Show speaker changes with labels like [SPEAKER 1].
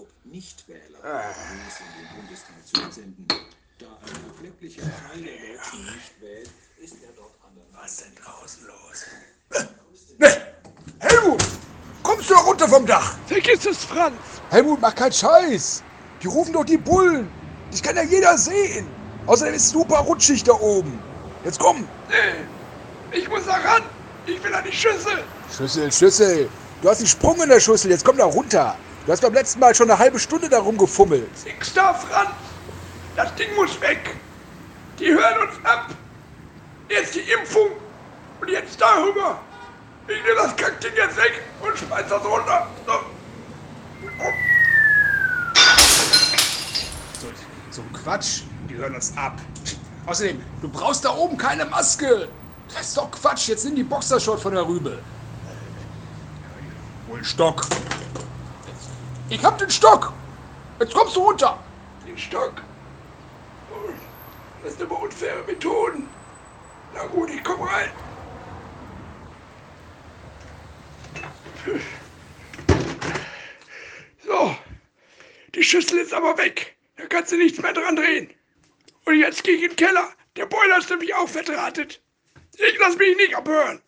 [SPEAKER 1] Trupp Nichtwähler Berlins in den Bundestag zu entsenden. Da ein erklecklicher Teil der Deutschen nicht wählt, ist er dort anderen.
[SPEAKER 2] Was ist denn draußen los? Ne, Helmut! Kommst du da runter vom Dach?
[SPEAKER 3] Vergiss es, Franz!
[SPEAKER 2] Helmut, mach keinen Scheiß! Die rufen doch die Bullen! Das kann ja jeder sehen! Außerdem ist es super rutschig da oben! Jetzt komm!
[SPEAKER 3] Nee, ich muss da ran! Ich will an die Schüssel!
[SPEAKER 2] Schüssel, Schüssel! Du hast einen Sprung in der Schüssel, jetzt komm da runter! Du hast beim letzten Mal schon eine halbe Stunde da rumgefummelt!
[SPEAKER 3] Nix da, Franz! Das Ding muss weg! Die hören uns ab! Jetzt die Impfung! Und jetzt darüber! Ich nehme das Kackding jetzt weg und schmeiß das runter! So.
[SPEAKER 2] So, so ein Quatsch, die hören uns ab. Außerdem, du brauchst da oben keine Maske. Das ist doch Quatsch, jetzt nimm die Boxershot von der Rübe. Hol einen Stock. Ich hab den Stock. Jetzt kommst du runter.
[SPEAKER 3] Den Stock. Oh, Das sind aber unfaire Methoden. Na gut, ich komm rein. So, die Schüssel ist aber weg. Da kannst du nichts mehr dran drehen. Und jetzt gehe ich in den Keller. Der Boiler ist nämlich auch verdrahtet. Ich lass mich nicht abhören.